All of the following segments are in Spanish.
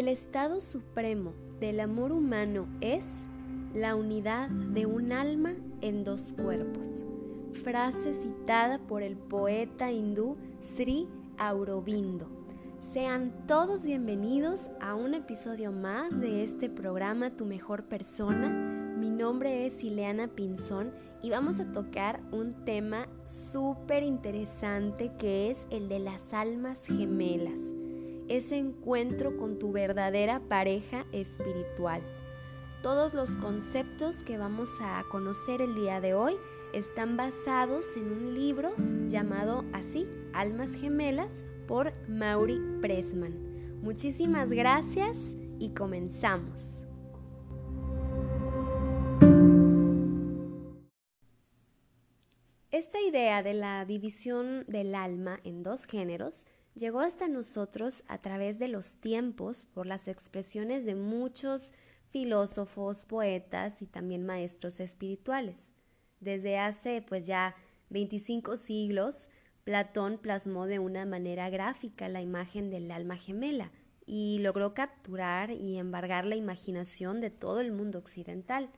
El estado supremo del amor humano es la unidad de un alma en dos cuerpos. Frase citada por el poeta hindú Sri Aurobindo. Sean todos bienvenidos a un episodio más de este programa Tu Mejor Persona. Mi nombre es Ileana Pinzón y vamos a tocar un tema súper interesante que es el de las almas gemelas ese encuentro con tu verdadera pareja espiritual. Todos los conceptos que vamos a conocer el día de hoy están basados en un libro llamado así, Almas Gemelas, por Mauri Pressman. Muchísimas gracias y comenzamos. Esta idea de la división del alma en dos géneros llegó hasta nosotros a través de los tiempos por las expresiones de muchos filósofos, poetas y también maestros espirituales. Desde hace pues ya 25 siglos, Platón plasmó de una manera gráfica la imagen del alma gemela y logró capturar y embargar la imaginación de todo el mundo occidental.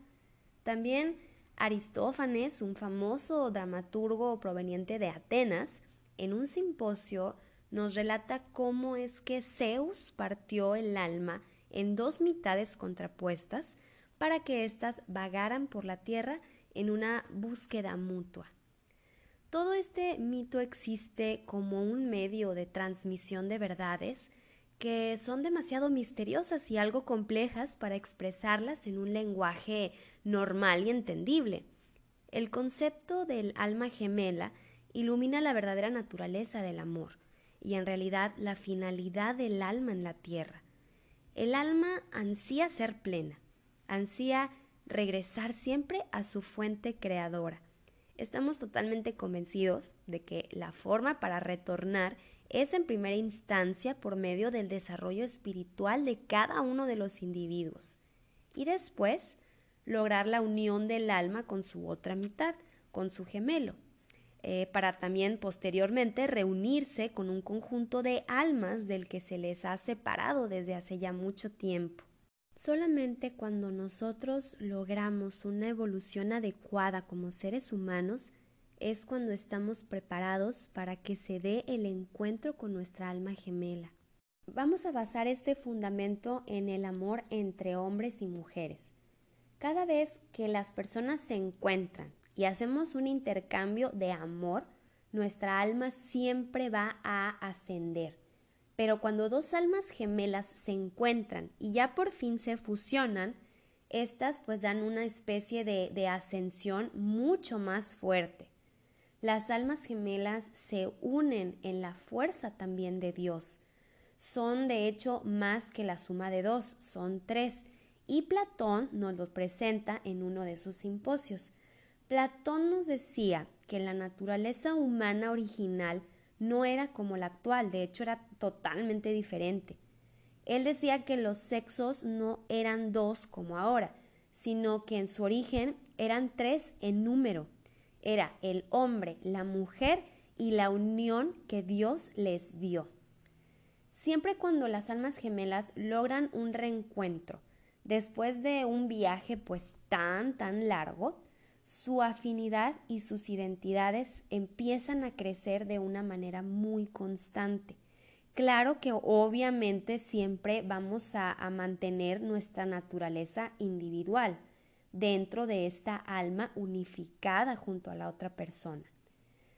También Aristófanes, un famoso dramaturgo proveniente de Atenas, en un simposio nos relata cómo es que Zeus partió el alma en dos mitades contrapuestas para que éstas vagaran por la tierra en una búsqueda mutua. Todo este mito existe como un medio de transmisión de verdades que son demasiado misteriosas y algo complejas para expresarlas en un lenguaje normal y entendible. El concepto del alma gemela ilumina la verdadera naturaleza del amor, y en realidad la finalidad del alma en la tierra. El alma ansía ser plena, ansía regresar siempre a su fuente creadora. Estamos totalmente convencidos de que la forma para retornar es en primera instancia por medio del desarrollo espiritual de cada uno de los individuos y después lograr la unión del alma con su otra mitad, con su gemelo. Eh, para también posteriormente reunirse con un conjunto de almas del que se les ha separado desde hace ya mucho tiempo. Solamente cuando nosotros logramos una evolución adecuada como seres humanos es cuando estamos preparados para que se dé el encuentro con nuestra alma gemela. Vamos a basar este fundamento en el amor entre hombres y mujeres. Cada vez que las personas se encuentran y hacemos un intercambio de amor, nuestra alma siempre va a ascender. Pero cuando dos almas gemelas se encuentran y ya por fin se fusionan, estas pues dan una especie de, de ascensión mucho más fuerte. Las almas gemelas se unen en la fuerza también de Dios. Son de hecho más que la suma de dos, son tres, y Platón nos lo presenta en uno de sus simposios. Platón nos decía que la naturaleza humana original no era como la actual, de hecho era totalmente diferente. Él decía que los sexos no eran dos como ahora, sino que en su origen eran tres en número. Era el hombre, la mujer y la unión que Dios les dio. Siempre cuando las almas gemelas logran un reencuentro, después de un viaje pues tan, tan largo, su afinidad y sus identidades empiezan a crecer de una manera muy constante. Claro que obviamente siempre vamos a, mantener nuestra naturaleza individual dentro de esta alma unificada junto a la otra persona.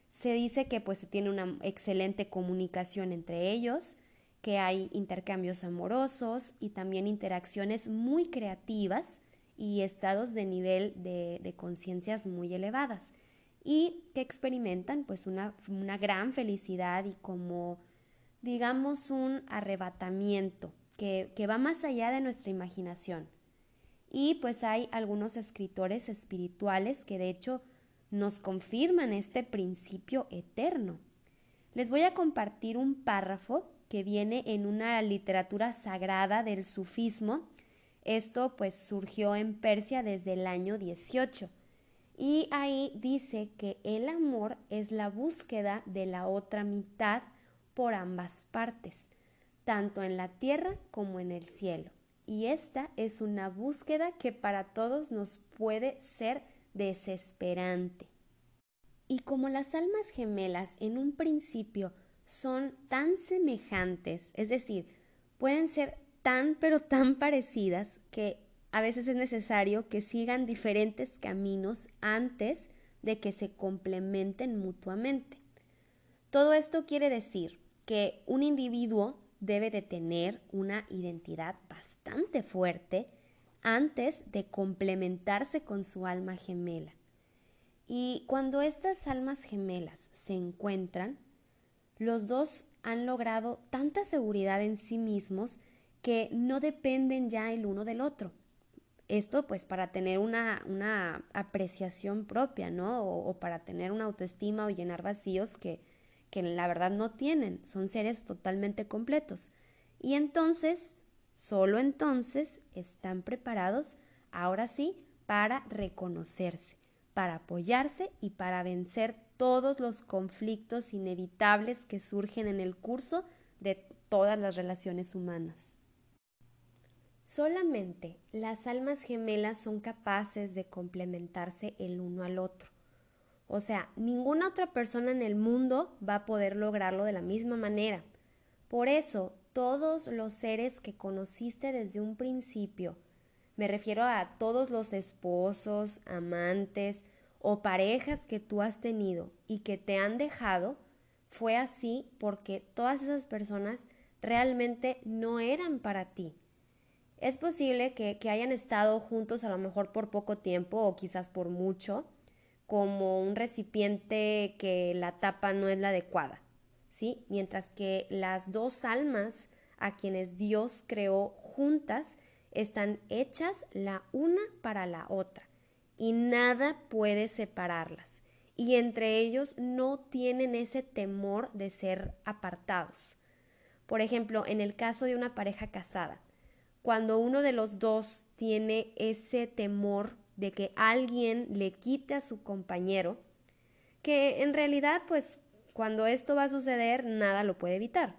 Se dice que pues se tiene una excelente comunicación entre ellos, que hay intercambios amorosos y también interacciones muy creativas y estados de nivel de, conciencias muy elevadas y que experimentan pues una, gran felicidad y como digamos un arrebatamiento que, que va más allá de nuestra imaginación. Y pues hay algunos escritores espirituales que de hecho nos confirman este principio eterno. Les voy a compartir un párrafo que viene en una literatura sagrada del sufismo esto pues surgió en Persia desde el año 18 y ahí dice que el amor es la búsqueda de la otra mitad por ambas partes. tanto en la tierra como en el cielo. Y esta es una búsqueda que para todos nos puede ser desesperante. Y como las almas gemelas en un principio son tan semejantes, es decir, pueden ser tan pero tan parecidas que a veces es necesario que sigan diferentes caminos antes de que se complementen mutuamente. Todo esto quiere decir que un individuo debe de tener una identidad bastante fuerte antes de complementarse con su alma gemela. Y cuando estas almas gemelas se encuentran, los dos han logrado tanta seguridad en sí mismos que no dependen ya el uno del otro. Esto pues para tener una, una apreciación propia, ¿no? O, para tener una autoestima o llenar vacíos que, que la verdad no tienen, son seres totalmente completos. Y entonces, solo entonces, están preparados, ahora sí, para reconocerse, para apoyarse y para vencer todos los conflictos inevitables que surgen en el curso de todas las relaciones humanas. Solamente las almas gemelas son capaces de complementarse el uno al otro. O sea, ninguna otra persona en el mundo va a poder lograrlo de la misma manera. Por eso, todos los seres que conociste desde un principio, me refiero a todos los esposos, amantes o parejas que tú has tenido y que te han dejado, fue así porque todas esas personas realmente no eran para ti. Es posible que, hayan estado juntos a lo mejor por poco tiempo o quizás por mucho, como un recipiente que la tapa no es la adecuada, ¿sí? Mientras que las dos almas a quienes Dios creó juntas están hechas la una para la otra y nada puede separarlas. Y entre ellos no tienen ese temor de ser apartados. Por ejemplo, en el caso de una pareja casada, cuando uno de los dos tiene ese temor de que alguien le quite a su compañero, que en realidad pues cuando esto va a suceder nada lo puede evitar.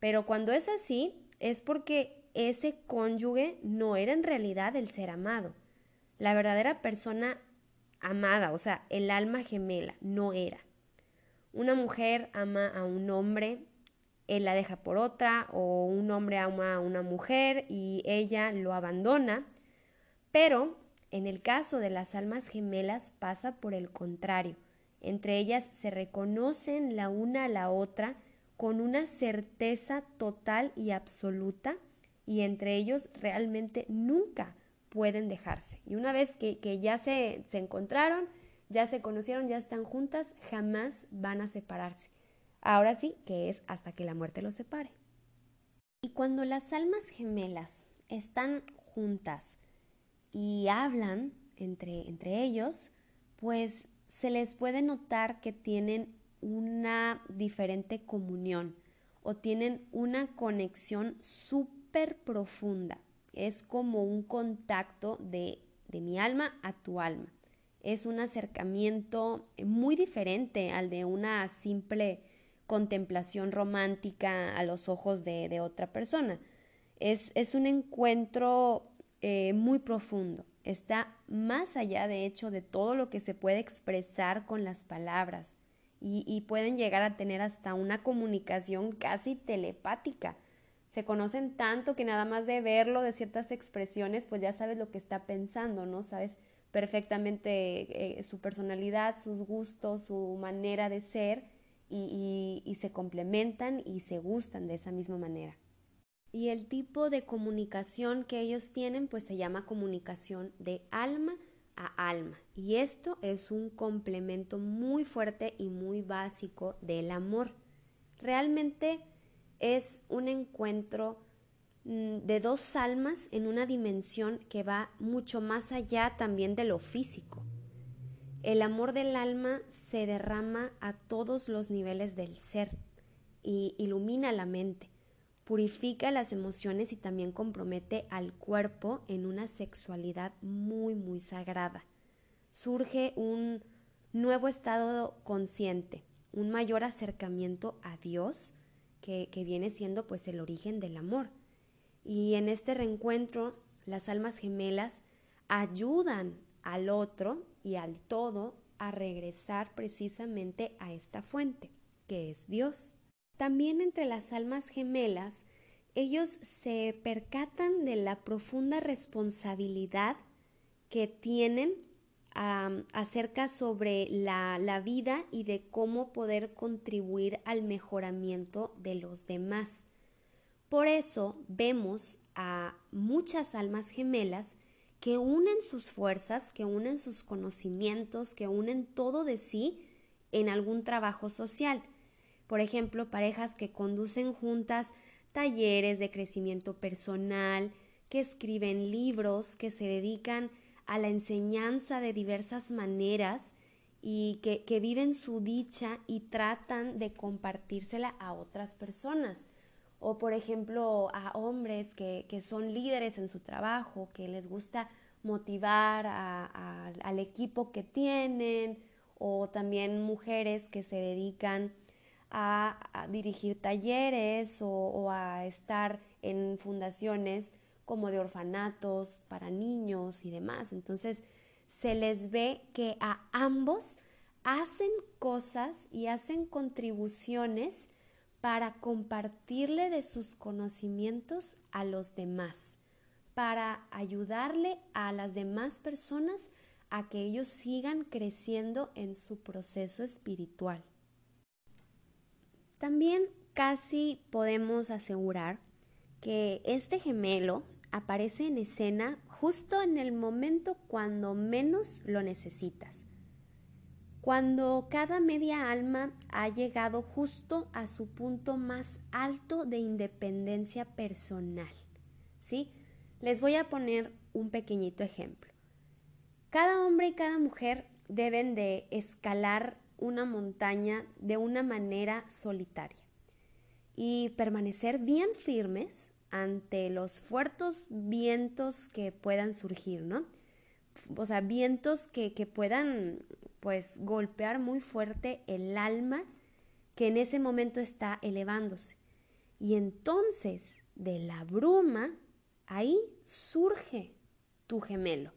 Pero cuando es así es porque ese cónyuge no era en realidad el ser amado. La verdadera persona amada, o sea, el alma gemela, no era. Una mujer ama a un hombre, él la deja por otra, o un hombre ama a una mujer y ella lo abandona, pero en el caso de las almas gemelas pasa por el contrario. Entre ellas se reconocen la una a la otra con una certeza total y absoluta y entre ellos realmente nunca pueden dejarse. Y una vez que, ya se, se encontraron, ya se conocieron, ya están juntas, jamás van a separarse. Ahora sí que es hasta que la muerte los separe. Y cuando las almas gemelas están juntas, y hablan entre, entre ellos, pues se les puede notar que tienen una diferente comunión o tienen una conexión súper profunda. Es como un contacto de, de mi alma a tu alma. Es un acercamiento muy diferente al de una simple contemplación romántica a los ojos de, de otra persona. Es, es un encuentro eh, muy profundo. Está más allá, de hecho, de todo lo que se puede expresar con las palabras y, pueden llegar a tener hasta una comunicación casi telepática. Se conocen tanto que nada más de verlo, de ciertas expresiones, pues ya sabes lo que está pensando, ¿no? Sabes perfectamente eh, su personalidad, sus gustos, su manera de ser y, se complementan y se gustan de esa misma manera. Y el tipo de comunicación que ellos tienen pues se llama comunicación de alma a alma. Y esto es un complemento muy fuerte y muy básico del amor. Realmente es un encuentro mm, de dos almas en una dimensión que va mucho más allá también de lo físico. El amor del alma se derrama a todos los niveles del ser y ilumina la mente purifica las emociones y también compromete al cuerpo en una sexualidad muy, muy sagrada. Surge un nuevo estado consciente, un mayor acercamiento a Dios que, que viene siendo pues el origen del amor. Y en este reencuentro, las almas gemelas ayudan al otro y al todo a regresar precisamente a esta fuente, que es Dios. También entre las almas gemelas, ellos se percatan de la profunda responsabilidad que tienen acerca sobre la, la vida y de cómo poder contribuir al mejoramiento de los demás. Por eso vemos a muchas almas gemelas que unen sus fuerzas, que unen sus conocimientos, que unen todo de sí en algún trabajo social. Por ejemplo, parejas que conducen juntas talleres de crecimiento personal, que escriben libros, que se dedican a la enseñanza de diversas maneras y que, que, viven su dicha y tratan de compartírsela a otras personas. O por ejemplo a hombres que, que son líderes en su trabajo, que les gusta motivar al equipo que tienen, o también mujeres que se dedican a, dirigir talleres o, a estar en fundaciones como de orfanatos para niños y demás. Entonces, se les ve que a ambos hacen cosas y hacen contribuciones para compartirle de sus conocimientos a los demás, para ayudarle a las demás personas a que ellos sigan creciendo en su proceso espiritual. También casi podemos asegurar que este gemelo aparece en escena justo en el momento cuando menos lo necesitas. Cuando cada media alma ha llegado justo a su punto más alto de independencia personal. ¿Sí? Les voy a poner un pequeñito ejemplo. Cada hombre y cada mujer deben de escalar una montaña de una manera solitaria y permanecer bien firmes ante los fuertes vientos que puedan surgir, ¿no? O sea, vientos que, que puedan pues golpear muy fuerte el alma que en ese momento está elevándose. Y entonces de la bruma, ahí surge tu gemelo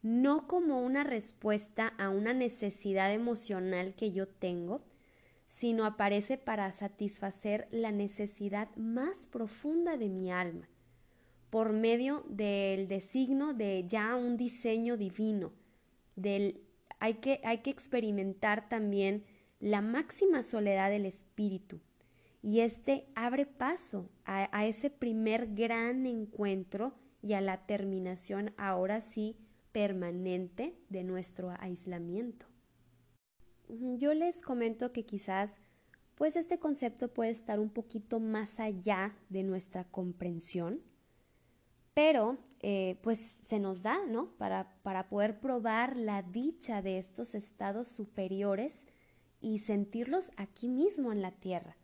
no como una respuesta a una necesidad emocional que yo tengo, sino aparece para satisfacer la necesidad más profunda de mi alma, por medio del designo de ya un diseño divino, del hay que, hay que experimentar también la máxima soledad del espíritu. Y este abre paso a ese primer gran encuentro y a la terminación, ahora sí, permanente de nuestro aislamiento. Yo les comento que quizás pues este concepto puede estar un poquito más allá de nuestra comprensión, pero eh, pues se nos da, ¿no? Para, para poder probar la dicha de estos estados superiores y sentirlos aquí mismo en la tierra.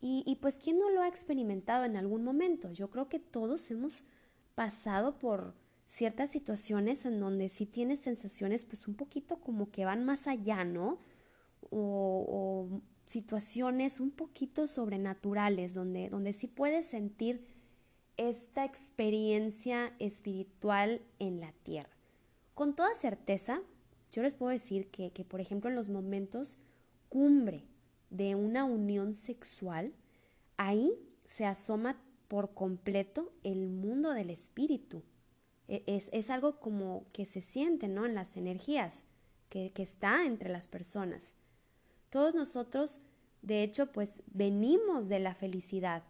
Y, pues, ¿quién no lo ha experimentado en algún momento? Yo creo que todos hemos pasado por, ciertas situaciones en donde sí tienes sensaciones pues un poquito como que van más allá, ¿no? O, situaciones un poquito sobrenaturales, donde, donde sí puedes sentir esta experiencia espiritual en la tierra. Con toda certeza, yo les puedo decir que, que, por ejemplo, en los momentos cumbre de una unión sexual, ahí se asoma por completo el mundo del espíritu, e, es, algo como que se siente, ¿no? En las energías que, que está entre las personas. Todos nosotros, de hecho, pues venimos de la felicidad.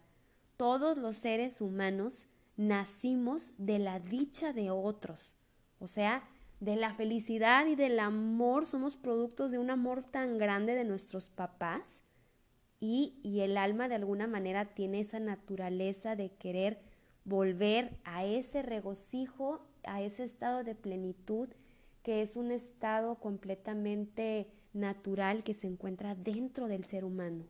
Todos los seres humanos nacimos de la dicha de otros. O sea, de la felicidad y del amor, somos productos de un amor tan grande de nuestros papás y, y, el alma de alguna manera tiene esa naturaleza de querer volver a ese regocijo, a ese estado de plenitud, que es un estado completamente natural que se encuentra dentro del ser humano.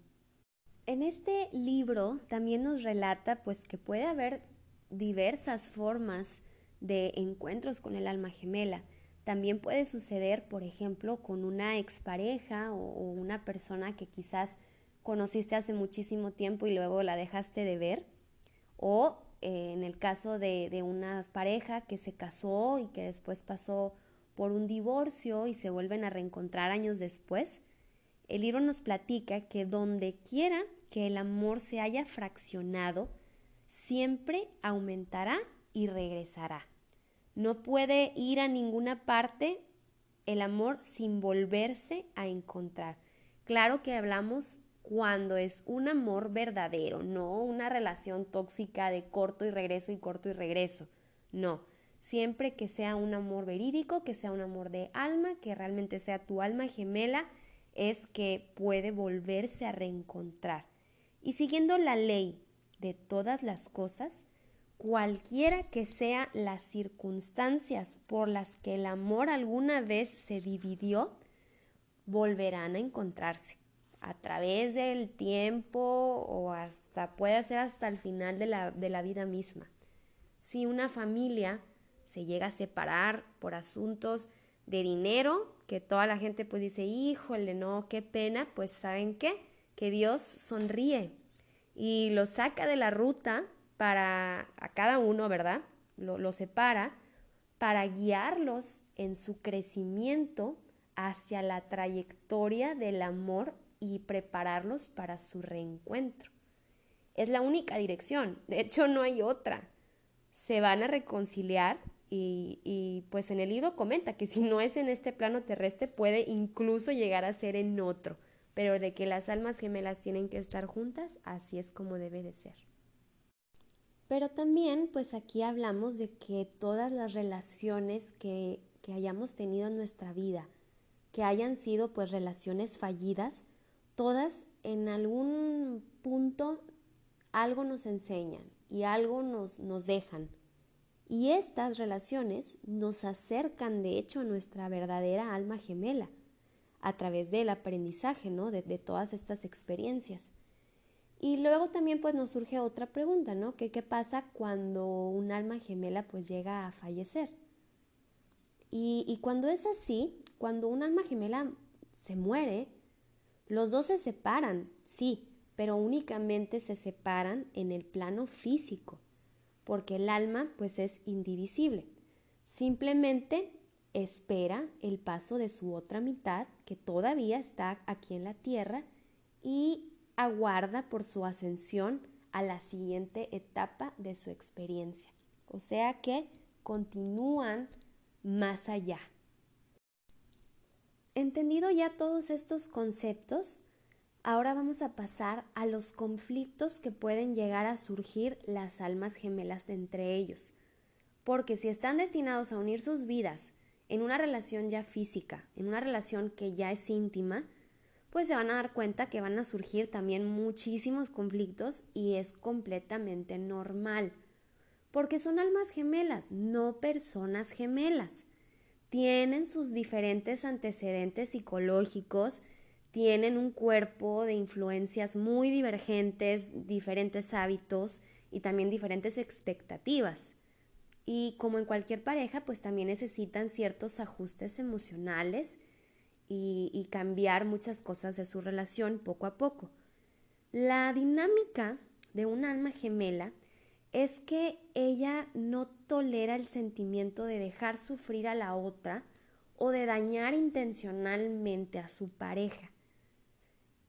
En este libro también nos relata pues que puede haber diversas formas de encuentros con el alma gemela. También puede suceder, por ejemplo, con una expareja o, o una persona que quizás conociste hace muchísimo tiempo y luego la dejaste de ver, o eh, en el caso de, de una pareja que se casó y que después pasó por un divorcio y se vuelven a reencontrar años después, el libro nos platica que donde quiera que el amor se haya fraccionado, siempre aumentará y regresará. No puede ir a ninguna parte el amor sin volverse a encontrar. Claro que hablamos cuando es un amor verdadero, no una relación tóxica de corto y regreso y corto y regreso. No, siempre que sea un amor verídico, que sea un amor de alma, que realmente sea tu alma gemela, es que puede volverse a reencontrar. Y siguiendo la ley de todas las cosas, cualquiera que sean las circunstancias por las que el amor alguna vez se dividió, volverán a encontrarse a través del tiempo o hasta puede ser hasta el final de la, de la vida misma. Si una familia se llega a separar por asuntos de dinero, que toda la gente pues dice, híjole, no, qué pena, pues saben qué, que Dios sonríe y lo saca de la ruta para a cada uno, ¿verdad? Lo, lo separa para guiarlos en su crecimiento hacia la trayectoria del amor y prepararlos para su reencuentro. Es la única dirección, de hecho no hay otra. Se van a reconciliar y, pues en el libro comenta que si no es en este plano terrestre puede incluso llegar a ser en otro, pero de que las almas gemelas tienen que estar juntas, así es como debe de ser. Pero también pues aquí hablamos de que todas las relaciones que, que hayamos tenido en nuestra vida, que hayan sido pues relaciones fallidas, todas en algún punto algo nos enseñan y algo nos, nos dejan. Y estas relaciones nos acercan de hecho a nuestra verdadera alma gemela a través del aprendizaje, ¿no? De, todas estas experiencias. Y luego también pues nos surge otra pregunta, ¿no? ¿Qué, qué pasa cuando un alma gemela pues llega a fallecer? Y, y cuando es así, cuando un alma gemela se muere, los dos se separan, sí, pero únicamente se separan en el plano físico, porque el alma pues es indivisible. Simplemente espera el paso de su otra mitad, que todavía está aquí en la tierra, y aguarda por su ascensión a la siguiente etapa de su experiencia. O sea que continúan más allá. Entendido ya todos estos conceptos, ahora vamos a pasar a los conflictos que pueden llegar a surgir las almas gemelas entre ellos. Porque si están destinados a unir sus vidas en una relación ya física, en una relación que ya es íntima, pues se van a dar cuenta que van a surgir también muchísimos conflictos y es completamente normal. Porque son almas gemelas, no personas gemelas tienen sus diferentes antecedentes psicológicos, tienen un cuerpo de influencias muy divergentes, diferentes hábitos y también diferentes expectativas. Y como en cualquier pareja, pues también necesitan ciertos ajustes emocionales y, cambiar muchas cosas de su relación poco a poco. La dinámica de un alma gemela es que ella no tolera el sentimiento de dejar sufrir a la otra o de dañar intencionalmente a su pareja.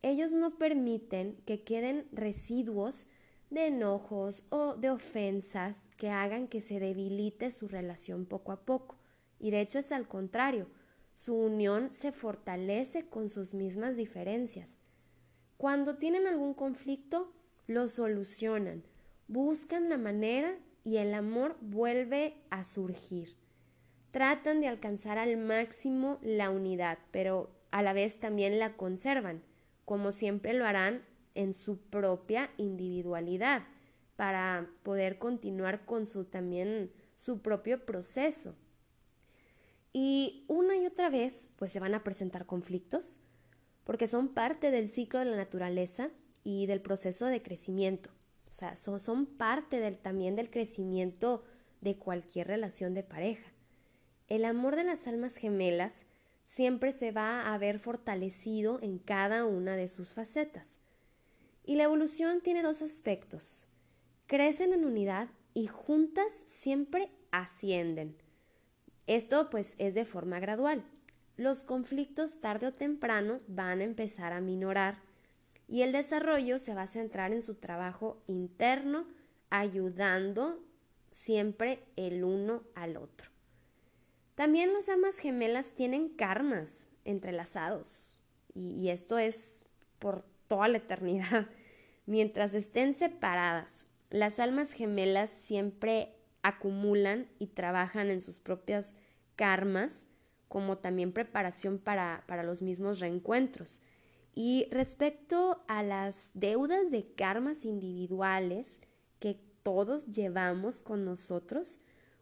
Ellos no permiten que queden residuos de enojos o de ofensas que hagan que se debilite su relación poco a poco. Y de hecho es al contrario, su unión se fortalece con sus mismas diferencias. Cuando tienen algún conflicto, lo solucionan, buscan la manera y el amor vuelve a surgir. Tratan de alcanzar al máximo la unidad, pero a la vez también la conservan, como siempre lo harán en su propia individualidad, para poder continuar con su también su propio proceso. Y una y otra vez, pues se van a presentar conflictos, porque son parte del ciclo de la naturaleza y del proceso de crecimiento. O sea, son, parte del, también del crecimiento de cualquier relación de pareja. El amor de las almas gemelas siempre se va a ver fortalecido en cada una de sus facetas. Y la evolución tiene dos aspectos. Crecen en unidad y juntas siempre ascienden. Esto pues es de forma gradual. Los conflictos tarde o temprano van a empezar a minorar y el desarrollo se va a centrar en su trabajo interno, ayudando siempre el uno al otro. También las almas gemelas tienen karmas entrelazados y, esto es por toda la eternidad. Mientras estén separadas, las almas gemelas siempre acumulan y trabajan en sus propias karmas, como también preparación para, para los mismos reencuentros. Y respecto a las deudas de karmas individuales que todos llevamos con nosotros,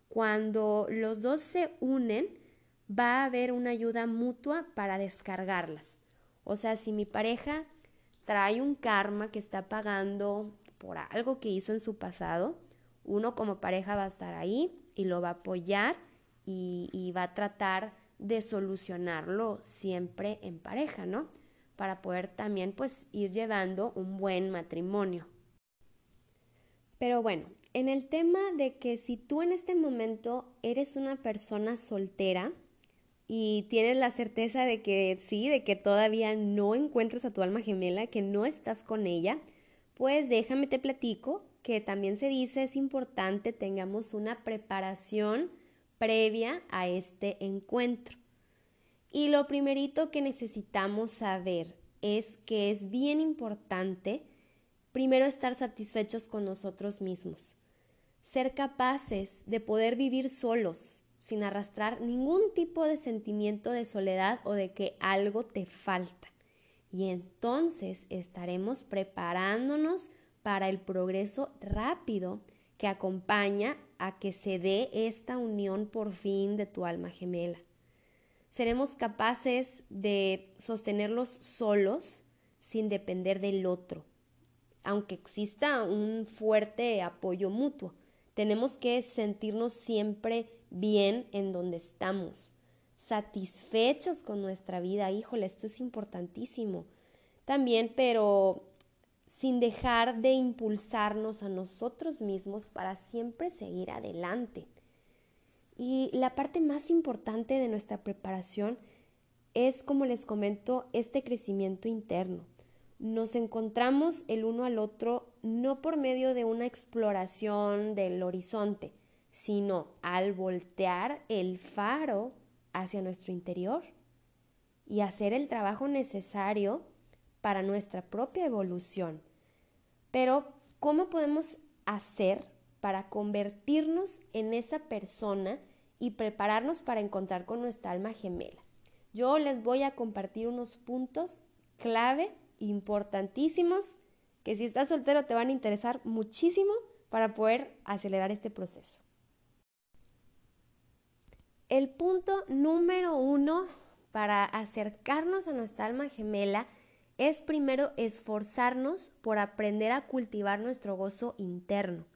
cuando los dos se unen, va a haber una ayuda mutua para descargarlas. O sea, si mi pareja trae un karma que está pagando por algo que hizo en su pasado, uno como pareja va a estar ahí y lo va a apoyar y, va a tratar de solucionarlo siempre en pareja, ¿no? para poder también pues ir llevando un buen matrimonio. Pero bueno, en el tema de que si tú en este momento eres una persona soltera y tienes la certeza de que sí, de que todavía no encuentras a tu alma gemela, que no estás con ella, pues déjame te platico que también se dice es importante tengamos una preparación previa a este encuentro. Y lo primerito que necesitamos saber es que es bien importante primero estar satisfechos con nosotros mismos, ser capaces de poder vivir solos, sin arrastrar ningún tipo de sentimiento de soledad o de que algo te falta. Y entonces estaremos preparándonos para el progreso rápido que acompaña a que se dé esta unión por fin de tu alma gemela. Seremos capaces de sostenerlos solos sin depender del otro, aunque exista un fuerte apoyo mutuo. Tenemos que sentirnos siempre bien en donde estamos, satisfechos con nuestra vida. Híjole, esto es importantísimo. También, pero sin dejar de impulsarnos a nosotros mismos para siempre seguir adelante. Y la parte más importante de nuestra preparación es, como les comento, este crecimiento interno. Nos encontramos el uno al otro no por medio de una exploración del horizonte, sino al voltear el faro hacia nuestro interior y hacer el trabajo necesario para nuestra propia evolución. Pero, ¿cómo podemos hacer para convertirnos en esa persona y prepararnos para encontrar con nuestra alma gemela. Yo les voy a compartir unos puntos clave importantísimos que si estás soltero te van a interesar muchísimo para poder acelerar este proceso. El punto número uno para acercarnos a nuestra alma gemela es primero esforzarnos por aprender a cultivar nuestro gozo interno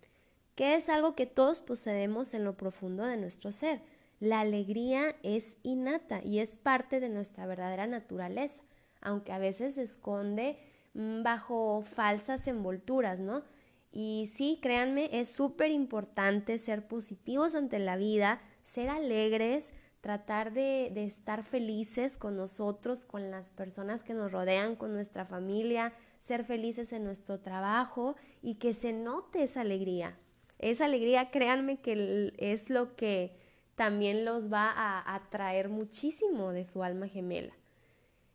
que es algo que todos poseemos en lo profundo de nuestro ser. La alegría es innata y es parte de nuestra verdadera naturaleza, aunque a veces se esconde mm, bajo falsas envolturas, ¿no? Y sí, créanme, es súper importante ser positivos ante la vida, ser alegres, tratar de, de, estar felices con nosotros, con las personas que nos rodean, con nuestra familia, ser felices en nuestro trabajo y que se note esa alegría. Esa alegría, créanme que es lo que también los va a atraer muchísimo de su alma gemela.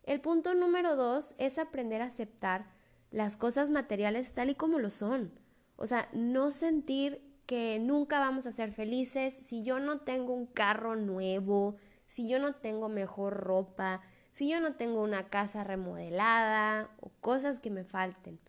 El punto número dos es aprender a aceptar las cosas materiales tal y como lo son. O sea, no sentir que nunca vamos a ser felices si yo no tengo un carro nuevo, si yo no tengo mejor ropa, si yo no tengo una casa remodelada o cosas que me falten.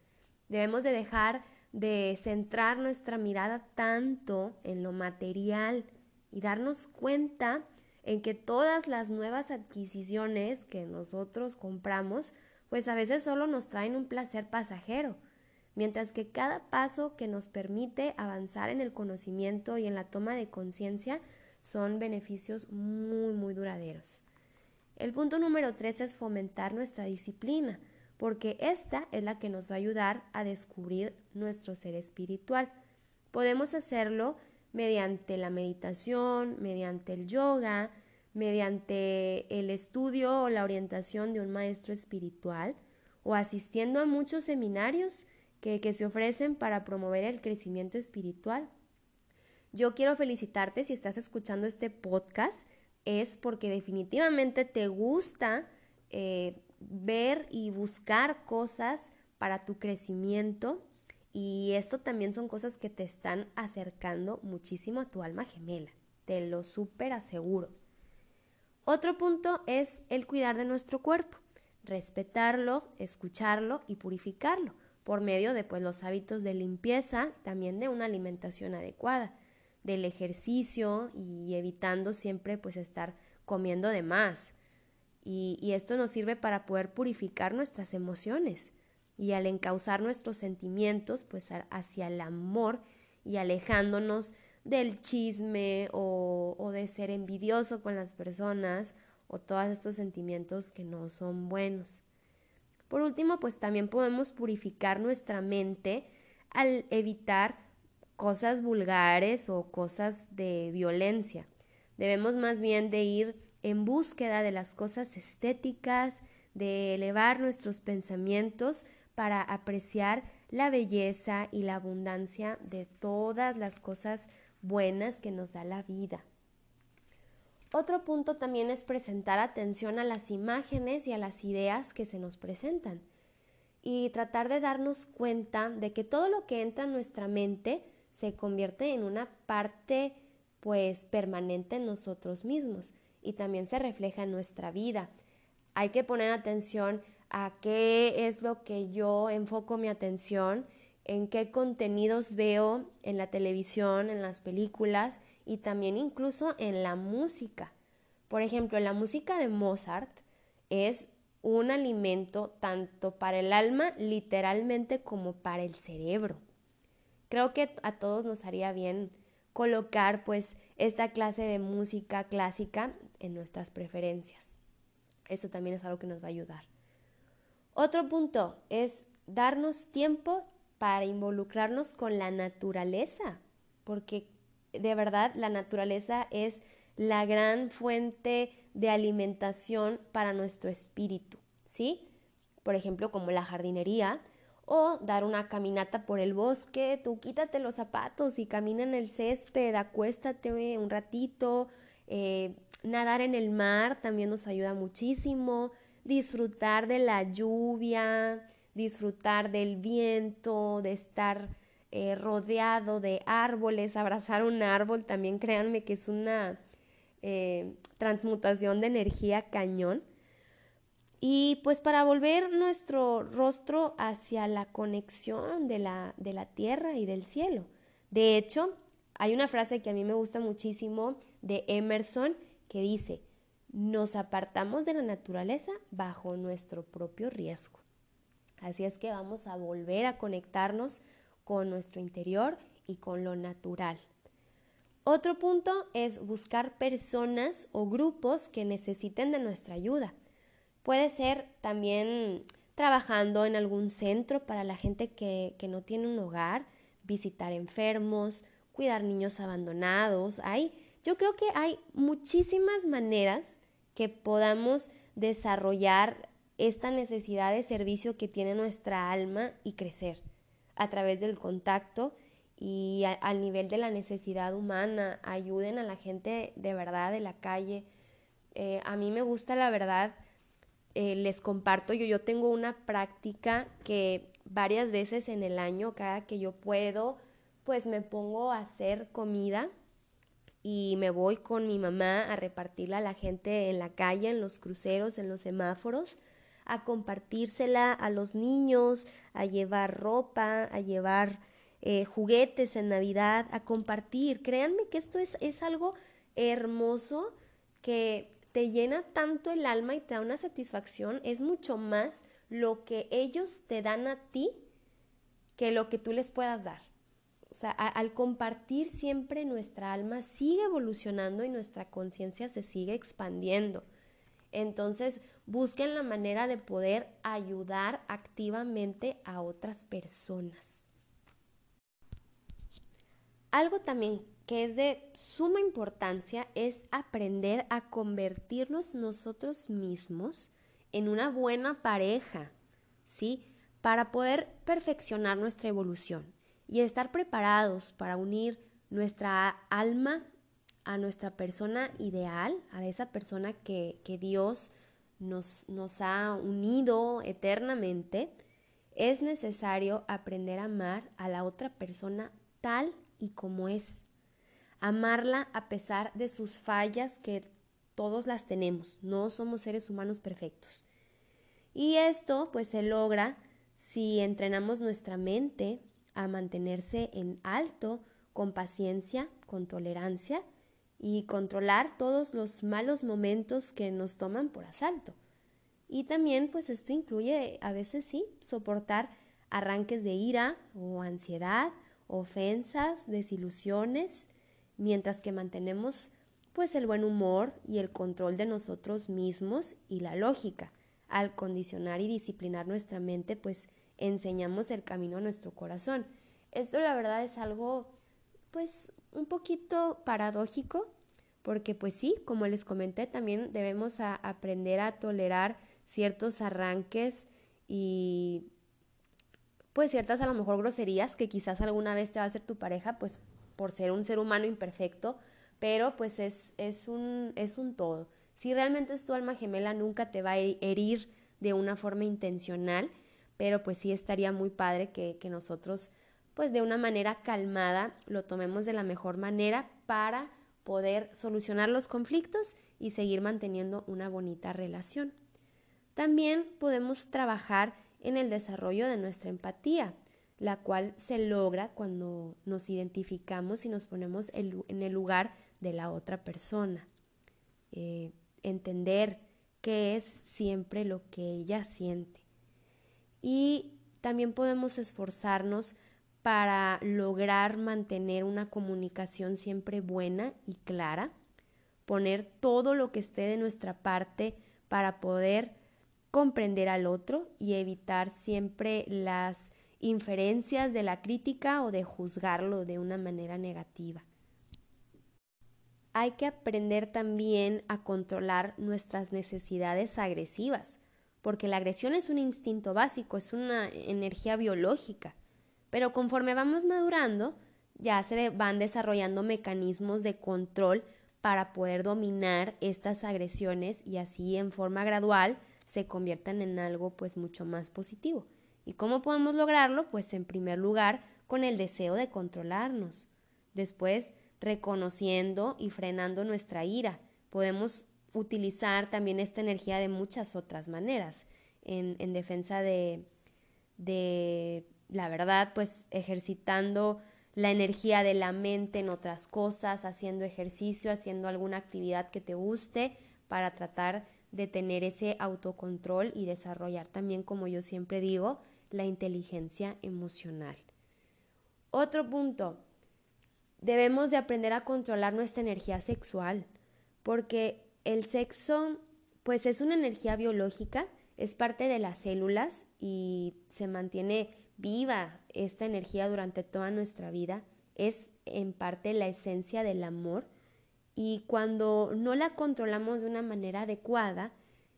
Debemos de dejar de centrar nuestra mirada tanto en lo material y darnos cuenta en que todas las nuevas adquisiciones que nosotros compramos, pues a veces solo nos traen un placer pasajero, mientras que cada paso que nos permite avanzar en el conocimiento y en la toma de conciencia son beneficios muy, muy duraderos. El punto número tres es fomentar nuestra disciplina, porque esta es la que nos va a ayudar a descubrir nuestro ser espiritual. Podemos hacerlo mediante la meditación, mediante el yoga, mediante el estudio o la orientación de un maestro espiritual o asistiendo a muchos seminarios que, que se ofrecen para promover el crecimiento espiritual. Yo quiero felicitarte si estás escuchando este podcast, es porque definitivamente te gusta eh, ver y buscar cosas para tu crecimiento y esto también son cosas que te están acercando muchísimo a tu alma gemela, te lo súper aseguro. Otro punto es el cuidar de nuestro cuerpo, respetarlo, escucharlo y purificarlo por medio de pues, los hábitos de limpieza, también de una alimentación adecuada, del ejercicio y evitando siempre pues estar comiendo de más. Y, esto nos sirve para poder purificar nuestras emociones y al encauzar nuestros sentimientos pues hacia el amor y alejándonos del chisme o, de ser envidioso con las personas o todos estos sentimientos que no son buenos. Por último, pues también podemos purificar nuestra mente al evitar cosas vulgares o cosas de violencia. Debemos más bien de ir en búsqueda de las cosas estéticas, de elevar nuestros pensamientos para apreciar la belleza y la abundancia de todas las cosas buenas que nos da la vida. Otro punto también es presentar atención a las imágenes y a las ideas que se nos presentan y tratar de darnos cuenta de que todo lo que entra en nuestra mente se convierte en una parte pues permanente en nosotros mismos y también se refleja en nuestra vida. Hay que poner atención a qué es lo que yo enfoco mi atención, en qué contenidos veo en la televisión, en las películas y también incluso en la música. Por ejemplo, la música de Mozart es un alimento tanto para el alma literalmente como para el cerebro. Creo que a todos nos haría bien colocar pues esta clase de música clásica en nuestras preferencias. Eso también es algo que nos va a ayudar. Otro punto es darnos tiempo para involucrarnos con la naturaleza, porque de verdad la naturaleza es la gran fuente de alimentación para nuestro espíritu, ¿sí? Por ejemplo, como la jardinería o dar una caminata por el bosque, tú quítate los zapatos y camina en el césped, acuéstate un ratito, eh, nadar en el mar también nos ayuda muchísimo, disfrutar de la lluvia, disfrutar del viento, de estar eh, rodeado de árboles, abrazar un árbol, también créanme que es una eh, transmutación de energía cañón. Y pues para volver nuestro rostro hacia la conexión de la, de la tierra y del cielo. De hecho, hay una frase que a mí me gusta muchísimo de Emerson que dice, nos apartamos de la naturaleza bajo nuestro propio riesgo. Así es que vamos a volver a conectarnos con nuestro interior y con lo natural. Otro punto es buscar personas o grupos que necesiten de nuestra ayuda. Puede ser también trabajando en algún centro para la gente que, que no tiene un hogar, visitar enfermos, cuidar niños abandonados. Hay, yo creo que hay muchísimas maneras que podamos desarrollar esta necesidad de servicio que tiene nuestra alma y crecer a través del contacto y al nivel de la necesidad humana, ayuden a la gente de verdad de la calle. Eh, a mí me gusta la verdad, eh, les comparto, yo, yo tengo una práctica que varias veces en el año, cada que yo puedo, pues me pongo a hacer comida y me voy con mi mamá a repartirla a la gente en la calle, en los cruceros, en los semáforos, a compartírsela a los niños, a llevar ropa, a llevar eh, juguetes en Navidad, a compartir. Créanme que esto es, es algo hermoso que te llena tanto el alma y te da una satisfacción. Es mucho más lo que ellos te dan a ti que lo que tú les puedas dar. O sea, al compartir siempre nuestra alma sigue evolucionando y nuestra conciencia se sigue expandiendo. Entonces, busquen la manera de poder ayudar activamente a otras personas. Algo también que es de suma importancia es aprender a convertirnos nosotros mismos en una buena pareja, ¿sí? Para poder perfeccionar nuestra evolución y estar preparados para unir nuestra alma a nuestra persona ideal, a esa persona que, que Dios nos, nos ha unido eternamente, es necesario aprender a amar a la otra persona tal y como es. Amarla a pesar de sus fallas que todos las tenemos, no somos seres humanos perfectos. Y esto pues se logra si entrenamos nuestra mente a mantenerse en alto, con paciencia, con tolerancia, y controlar todos los malos momentos que nos toman por asalto. Y también pues esto incluye a veces sí soportar arranques de ira o ansiedad, ofensas, desilusiones, mientras que mantenemos pues el buen humor y el control de nosotros mismos y la lógica. Al condicionar y disciplinar nuestra mente, pues enseñamos el camino a nuestro corazón. Esto la verdad es algo pues un poquito paradójico, porque pues sí, como les comenté, también debemos aprender a tolerar ciertos arranques y pues ciertas a lo mejor groserías que quizás alguna vez te va a hacer tu pareja, pues por ser un ser humano imperfecto, pero pues es, es, un, es un todo. Si realmente es tu alma gemela, nunca te va a herir de una forma intencional, pero pues sí estaría muy padre que, que nosotros pues de una manera calmada lo tomemos de la mejor manera para poder solucionar los conflictos y seguir manteniendo una bonita relación. También podemos trabajar en el desarrollo de nuestra empatía, la cual se logra cuando nos identificamos y nos ponemos en el lugar de la otra persona. Eh, entender qué es siempre lo que ella siente. Y también podemos esforzarnos para lograr mantener una comunicación siempre buena y clara, poner todo lo que esté de nuestra parte para poder comprender al otro y evitar siempre las inferencias de la crítica o de juzgarlo de una manera negativa. Hay que aprender también a controlar nuestras necesidades agresivas, porque la agresión es un instinto básico, es una energía biológica pero conforme vamos madurando, ya se van desarrollando mecanismos de control para poder dominar estas agresiones y así en forma gradual se conviertan en algo pues mucho más positivo. ¿Y cómo podemos lograrlo? Pues en primer lugar con el deseo de controlarnos. Después reconociendo y frenando nuestra ira. Podemos utilizar también esta energía de muchas otras maneras en, en defensa de, de la verdad, pues ejercitando la energía de la mente en otras cosas, haciendo ejercicio, haciendo alguna actividad que te guste para tratar de tener ese autocontrol y desarrollar también, como yo siempre digo, la inteligencia emocional. Otro punto, debemos de aprender a controlar nuestra energía sexual, porque el sexo, pues es una energía biológica, es parte de las células y se mantiene viva esta energía durante toda nuestra vida, es en parte la esencia del amor y cuando no la controlamos de una manera adecuada,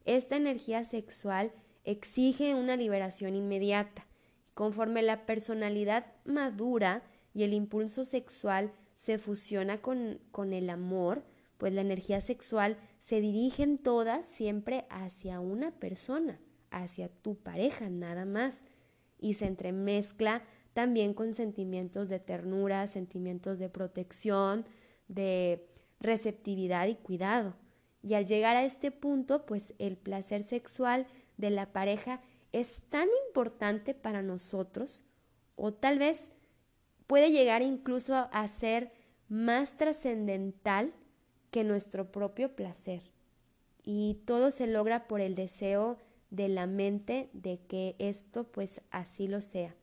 esta energía sexual exige una liberación inmediata. Conforme la personalidad madura y el impulso sexual se fusiona con, con el amor, pues la energía sexual se dirigen todas siempre hacia una persona, hacia tu pareja, nada más y se entremezcla también con sentimientos de ternura, sentimientos de protección, de receptividad y cuidado. Y al llegar a este punto, pues el placer sexual de la pareja es tan importante para nosotros, o tal vez puede llegar incluso a ser más trascendental que nuestro propio placer. Y todo se logra por el deseo de la mente de que esto pues así lo sea.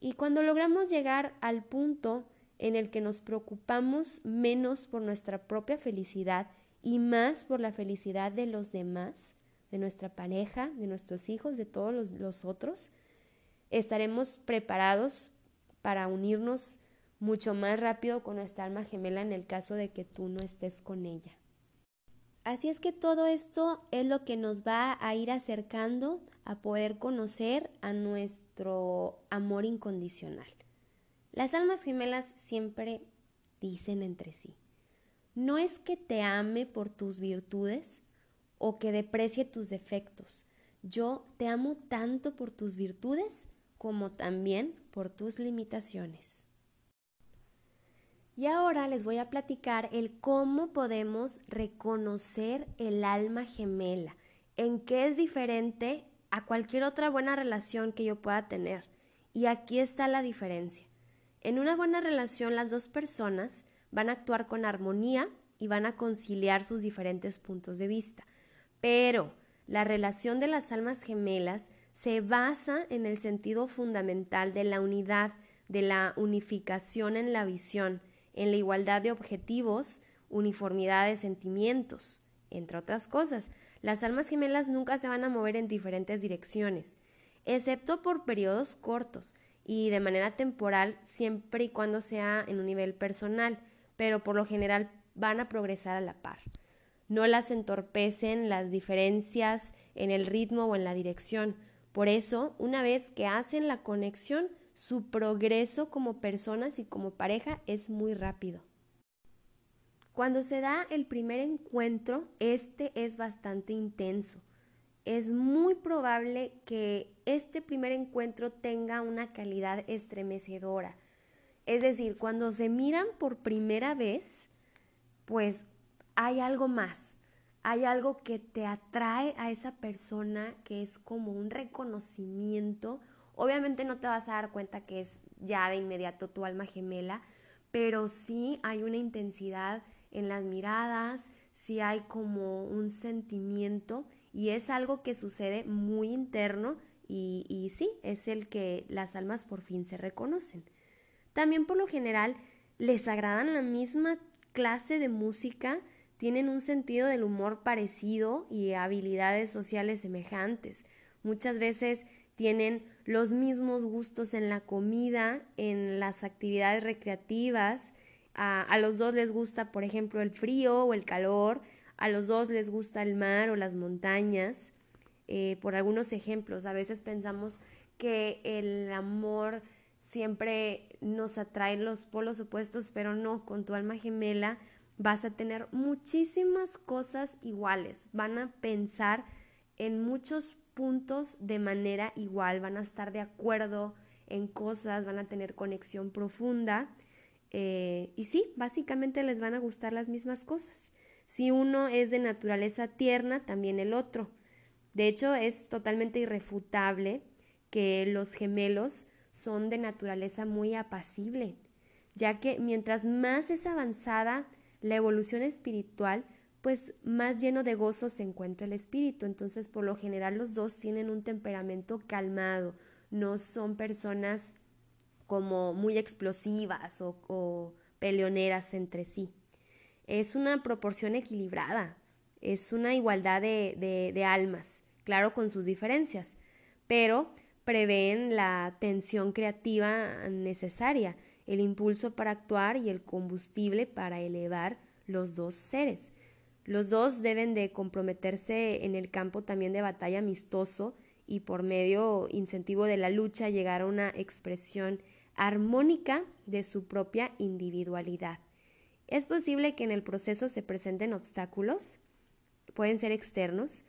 Y cuando logramos llegar al punto en el que nos preocupamos menos por nuestra propia felicidad y más por la felicidad de los demás, de nuestra pareja, de nuestros hijos, de todos los, otros, estaremos preparados para unirnos mucho más rápido con nuestra alma gemela en el caso de que tú no estés con ella. Así es que todo esto es lo que nos va a ir acercando a poder conocer a nuestro amor incondicional. Las almas gemelas siempre dicen entre sí, no es que te ame por tus virtudes o que deprecie tus defectos. Yo te amo tanto por tus virtudes como también por tus limitaciones. Y ahora les voy a platicar el cómo podemos reconocer el alma gemela, en qué es diferente a cualquier otra buena relación que yo pueda tener. Y aquí está la diferencia. En una buena relación las dos personas van a actuar con armonía y van a conciliar sus diferentes puntos de vista. Pero la relación de las almas gemelas se basa en el sentido fundamental de la unidad, de la unificación en la visión, en la igualdad de objetivos, uniformidad de sentimientos, entre otras cosas. Las almas gemelas nunca se van a mover en diferentes direcciones, excepto por periodos cortos y de manera temporal siempre y cuando sea en un nivel personal pero por lo general van a progresar a la par. No las entorpecen las diferencias en el ritmo o en la dirección. Por eso, una vez que hacen la conexión, su progreso como personas y como pareja es muy rápido. Cuando se da el primer encuentro, este es bastante intenso. Es muy probable que este primer encuentro tenga una calidad estremecedora, es decir, cuando se miran por primera vez, pues hay algo más, hay algo que te atrae a esa persona que es como un reconocimiento. Obviamente no te vas a dar cuenta que es ya de inmediato tu alma gemela, pero sí hay una intensidad en las miradas, sí hay como un sentimiento y es algo que sucede muy interno y, sí, es el que las almas por fin se reconocen. También por lo general les agradan la misma clase de música, tienen un sentido del humor parecido y habilidades sociales semejantes. Muchas veces tienen los mismos gustos en la comida, en las actividades recreativas. A, los dos les gusta, por ejemplo, el frío o el calor. A los dos les gusta el mar o las montañas. Eh, por algunos ejemplos, a veces pensamos que el amor siempre nos atraen los polos opuestos, pero no, con tu alma gemela vas a tener muchísimas cosas iguales, van a pensar en muchos puntos de manera igual, van a estar de acuerdo en cosas, van a tener conexión profunda eh, y sí, básicamente les van a gustar las mismas cosas. Si uno es de naturaleza tierna, también el otro. De hecho, es totalmente irrefutable que los gemelos son de naturaleza muy apacible, ya que mientras más es avanzada la evolución espiritual, pues más lleno de gozo se encuentra el espíritu. Entonces, por lo general, los dos tienen un temperamento calmado, no son personas como muy explosivas o, peleoneras entre sí. Es una proporción equilibrada, es una igualdad de, de almas, claro, con sus diferencias, pero prevén la tensión creativa necesaria, el impulso para actuar y el combustible para elevar los dos seres. Los dos deben de comprometerse en el campo también de batalla amistoso y por medio incentivo de la lucha llegar a una expresión armónica de su propia individualidad. Es posible que en el proceso se presenten obstáculos, pueden ser externos,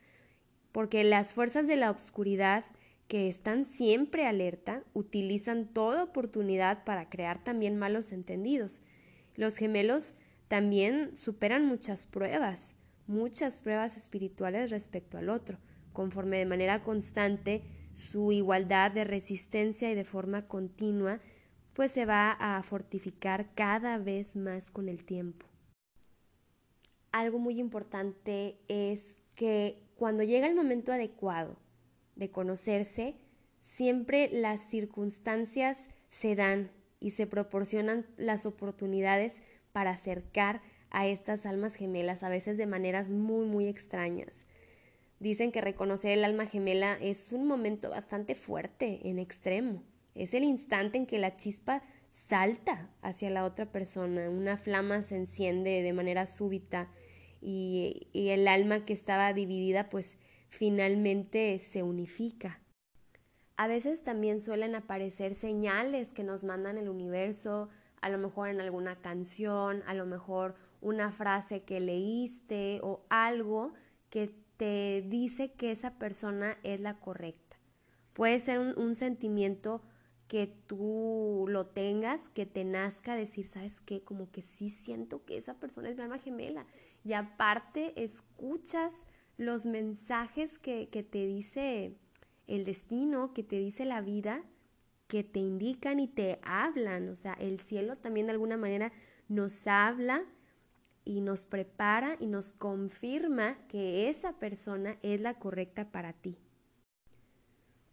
porque las fuerzas de la oscuridad que están siempre alerta, utilizan toda oportunidad para crear también malos entendidos. Los gemelos también superan muchas pruebas, muchas pruebas espirituales respecto al otro, conforme de manera constante su igualdad de resistencia y de forma continua, pues se va a fortificar cada vez más con el tiempo. Algo muy importante es que cuando llega el momento adecuado, de conocerse, siempre las circunstancias se dan y se proporcionan las oportunidades para acercar a estas almas gemelas, a veces de maneras muy, muy extrañas. Dicen que reconocer el alma gemela es un momento bastante fuerte, en extremo. Es el instante en que la chispa salta hacia la otra persona, una flama se enciende de manera súbita y, y el alma que estaba dividida pues finalmente se unifica. A veces también suelen aparecer señales que nos mandan el universo, a lo mejor en alguna canción, a lo mejor una frase que leíste o algo que te dice que esa persona es la correcta. Puede ser un, sentimiento que tú lo tengas, que te nazca decir, ¿sabes qué? Como que sí siento que esa persona es mi alma gemela. Y aparte escuchas los mensajes que, que te dice el destino, que te dice la vida, que te indican y te hablan. O sea, el cielo también de alguna manera nos habla y nos prepara y nos confirma que esa persona es la correcta para ti.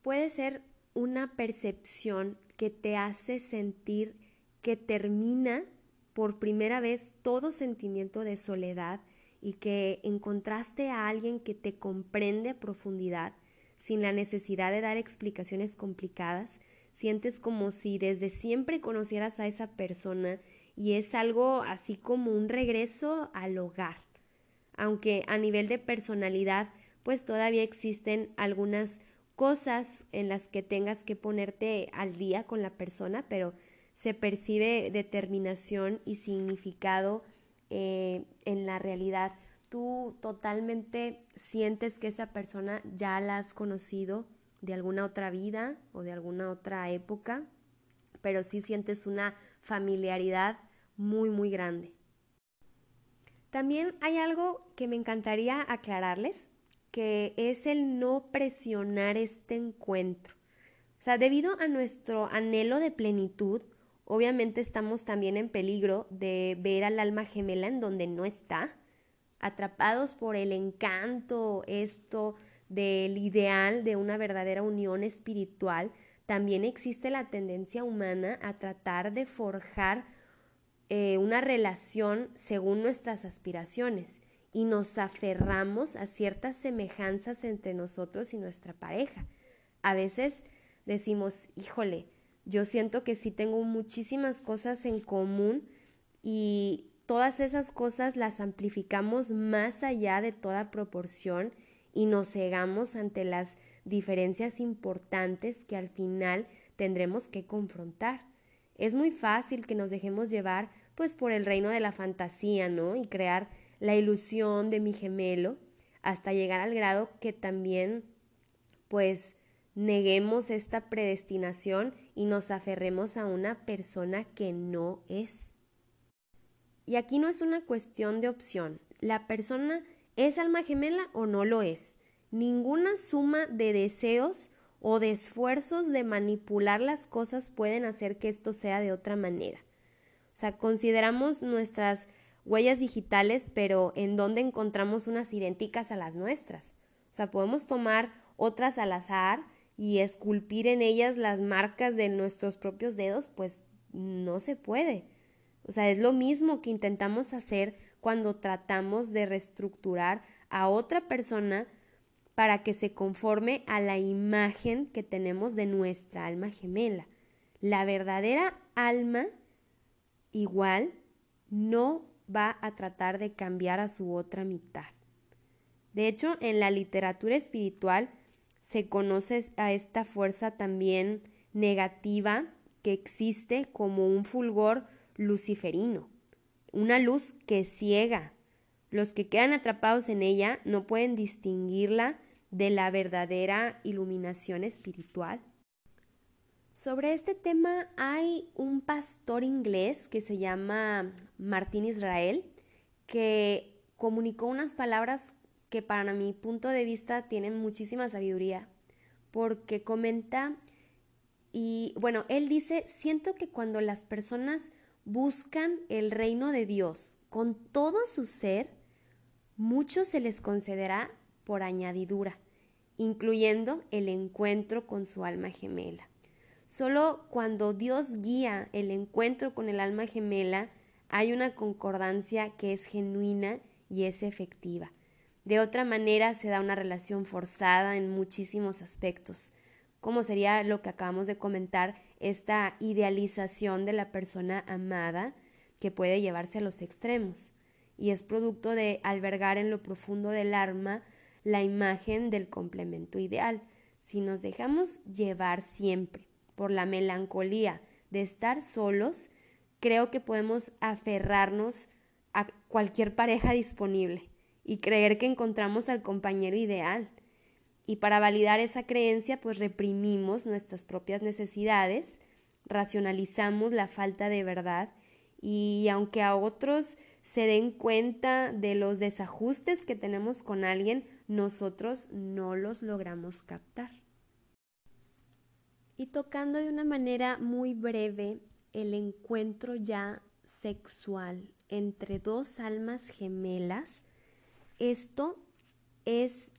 Puede ser una percepción que te hace sentir que termina por primera vez todo sentimiento de soledad y que encontraste a alguien que te comprende a profundidad sin la necesidad de dar explicaciones complicadas, sientes como si desde siempre conocieras a esa persona y es algo así como un regreso al hogar. Aunque a nivel de personalidad, pues todavía existen algunas cosas en las que tengas que ponerte al día con la persona, pero se percibe determinación y significado eh, en la realidad. Tú totalmente sientes que esa persona ya la has conocido de alguna otra vida o de alguna otra época, pero sí sientes una familiaridad muy, muy grande. También hay algo que me encantaría aclararles, que es el no presionar este encuentro. O sea, debido a nuestro anhelo de plenitud, obviamente estamos también en peligro de ver al alma gemela en donde no está, atrapados por el encanto, esto del ideal de una verdadera unión espiritual, también existe la tendencia humana a tratar de forjar eh, una relación según nuestras aspiraciones y nos aferramos a ciertas semejanzas entre nosotros y nuestra pareja. A veces decimos, híjole, yo siento que sí tengo muchísimas cosas en común y todas esas cosas las amplificamos más allá de toda proporción y nos cegamos ante las diferencias importantes que al final tendremos que confrontar. Es muy fácil que nos dejemos llevar pues por el reino de la fantasía, ¿no? Y crear la ilusión de mi gemelo hasta llegar al grado que también pues neguemos esta predestinación y nos aferremos a una persona que no es. Y aquí no es una cuestión de opción. La persona es alma gemela o no lo es. Ninguna suma de deseos o de esfuerzos de manipular las cosas pueden hacer que esto sea de otra manera. O sea, consideramos nuestras huellas digitales, pero en dónde encontramos unas idénticas a las nuestras. O sea, podemos tomar otras al azar y esculpir en ellas las marcas de nuestros propios dedos, pues no se puede. O sea, es lo mismo que intentamos hacer cuando tratamos de reestructurar a otra persona para que se conforme a la imagen que tenemos de nuestra alma gemela. La verdadera alma igual no va a tratar de cambiar a su otra mitad. De hecho, en la literatura espiritual se conoce a esta fuerza también negativa que existe como un fulgor luciferino, una luz que ciega. Los que quedan atrapados en ella no pueden distinguirla de la verdadera iluminación espiritual. Sobre este tema hay un pastor inglés que se llama Martín Israel que comunicó unas palabras que para mi punto de vista tienen muchísima sabiduría porque comenta y bueno, él dice, siento que cuando las personas buscan el reino de Dios con todo su ser, mucho se les concederá por añadidura, incluyendo el encuentro con su alma gemela. Solo cuando Dios guía el encuentro con el alma gemela, hay una concordancia que es genuina y es efectiva. De otra manera se da una relación forzada en muchísimos aspectos, como sería lo que acabamos de comentar, esta idealización de la persona amada que puede llevarse a los extremos y es producto de albergar en lo profundo del alma la imagen del complemento ideal. Si nos dejamos llevar siempre por la melancolía de estar solos, creo que podemos aferrarnos a cualquier pareja disponible y creer que encontramos al compañero ideal. Y para validar esa creencia, pues reprimimos nuestras propias necesidades, racionalizamos la falta de verdad y aunque a otros se den cuenta de los desajustes que tenemos con alguien, nosotros no los logramos captar. Y tocando de una manera muy breve el encuentro ya sexual entre dos almas gemelas, esto es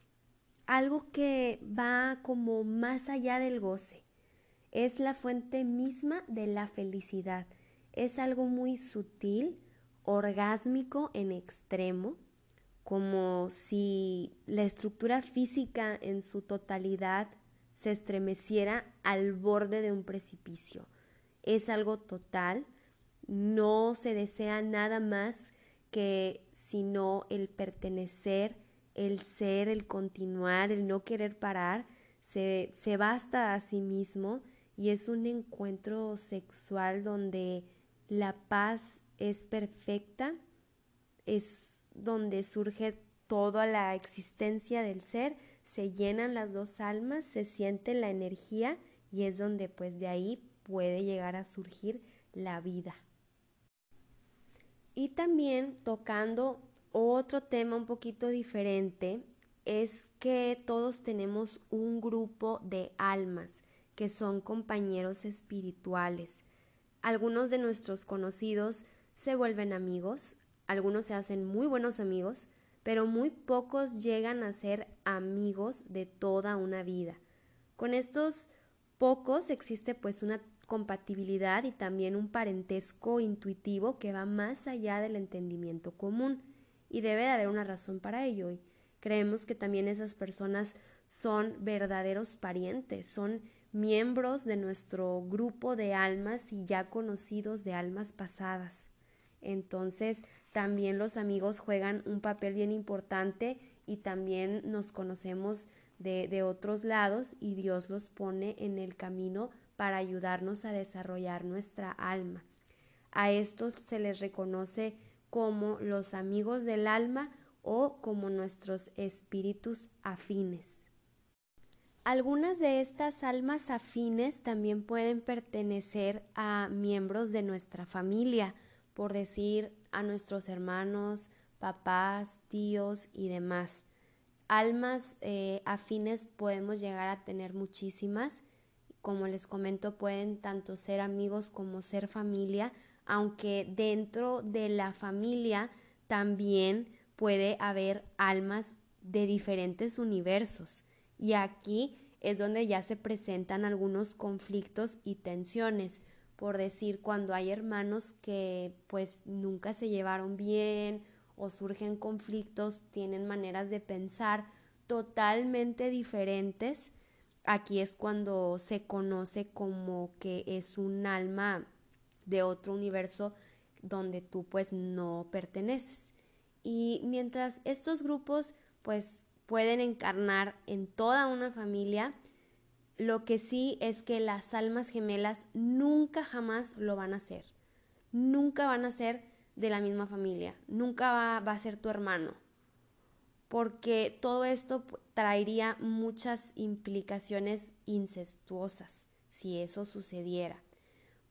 algo que va como más allá del goce. Es la fuente misma de la felicidad. Es algo muy sutil, orgásmico en extremo, como si la estructura física en su totalidad se estremeciera al borde de un precipicio. Es algo total, no se desea nada más que sino el pertenecer, el ser, el continuar, el no querer parar, se, se basta a sí mismo y es un encuentro sexual donde la paz es perfecta, es donde surge toda la existencia del ser, se llenan las dos almas, se siente la energía y es donde pues de ahí puede llegar a surgir la vida. Y también tocando otro tema un poquito diferente, es que todos tenemos un grupo de almas que son compañeros espirituales. Algunos de nuestros conocidos se vuelven amigos, algunos se hacen muy buenos amigos, pero muy pocos llegan a ser amigos de toda una vida. Con estos pocos existe pues una compatibilidad y también un parentesco intuitivo que va más allá del entendimiento común y debe de haber una razón para ello. Y creemos que también esas personas son verdaderos parientes, son miembros de nuestro grupo de almas y ya conocidos de almas pasadas. Entonces, también los amigos juegan un papel bien importante y también nos conocemos de, de otros lados y Dios los pone en el camino para ayudarnos a desarrollar nuestra alma. A estos se les reconoce como los amigos del alma o como nuestros espíritus afines. Algunas de estas almas afines también pueden pertenecer a miembros de nuestra familia, por decir a nuestros hermanos, papás, tíos y demás. Almas eh, afines podemos llegar a tener muchísimas como les comento, pueden tanto ser amigos como ser familia, aunque dentro de la familia también puede haber almas de diferentes universos. Y aquí es donde ya se presentan algunos conflictos y tensiones, por decir cuando hay hermanos que pues nunca se llevaron bien o surgen conflictos, tienen maneras de pensar totalmente diferentes, Aquí es cuando se conoce como que es un alma de otro universo donde tú pues no perteneces. Y mientras estos grupos pues pueden encarnar en toda una familia, lo que sí es que las almas gemelas nunca jamás lo van a hacer. Nunca van a ser de la misma familia. Nunca va, va a ser tu hermano porque todo esto traería muchas implicaciones incestuosas si eso sucediera.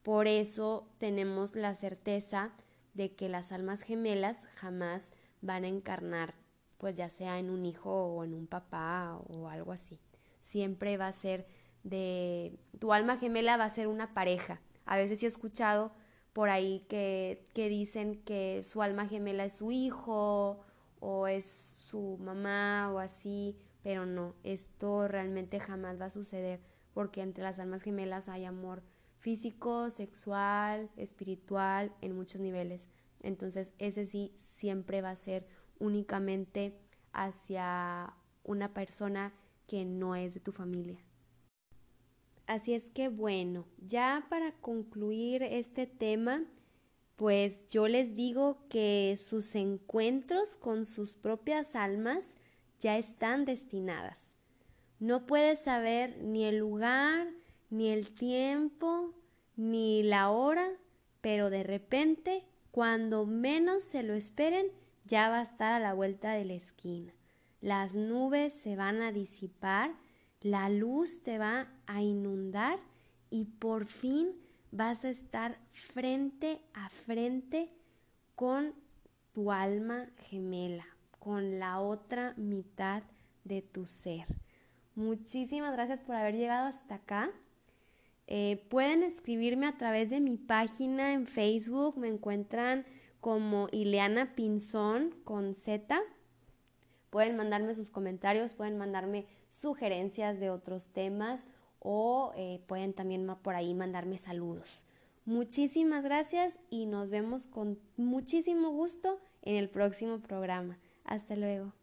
Por eso tenemos la certeza de que las almas gemelas jamás van a encarnar, pues ya sea en un hijo o en un papá o algo así. Siempre va a ser de tu alma gemela va a ser una pareja. A veces he escuchado por ahí que, que dicen que su alma gemela es su hijo o es su mamá o así, pero no, esto realmente jamás va a suceder porque entre las almas gemelas hay amor físico, sexual, espiritual, en muchos niveles. Entonces ese sí siempre va a ser únicamente hacia una persona que no es de tu familia. Así es que bueno, ya para concluir este tema, pues yo les digo que sus encuentros con sus propias almas ya están destinadas. No puedes saber ni el lugar, ni el tiempo, ni la hora, pero de repente, cuando menos se lo esperen, ya va a estar a la vuelta de la esquina. Las nubes se van a disipar, la luz te va a inundar y por fin vas a estar frente a frente con tu alma gemela, con la otra mitad de tu ser. Muchísimas gracias por haber llegado hasta acá. Eh, pueden escribirme a través de mi página en Facebook, me encuentran como Ileana Pinzón con Z. Pueden mandarme sus comentarios, pueden mandarme sugerencias de otros temas o eh, pueden también por ahí mandarme saludos. Muchísimas gracias y nos vemos con muchísimo gusto en el próximo programa. Hasta luego.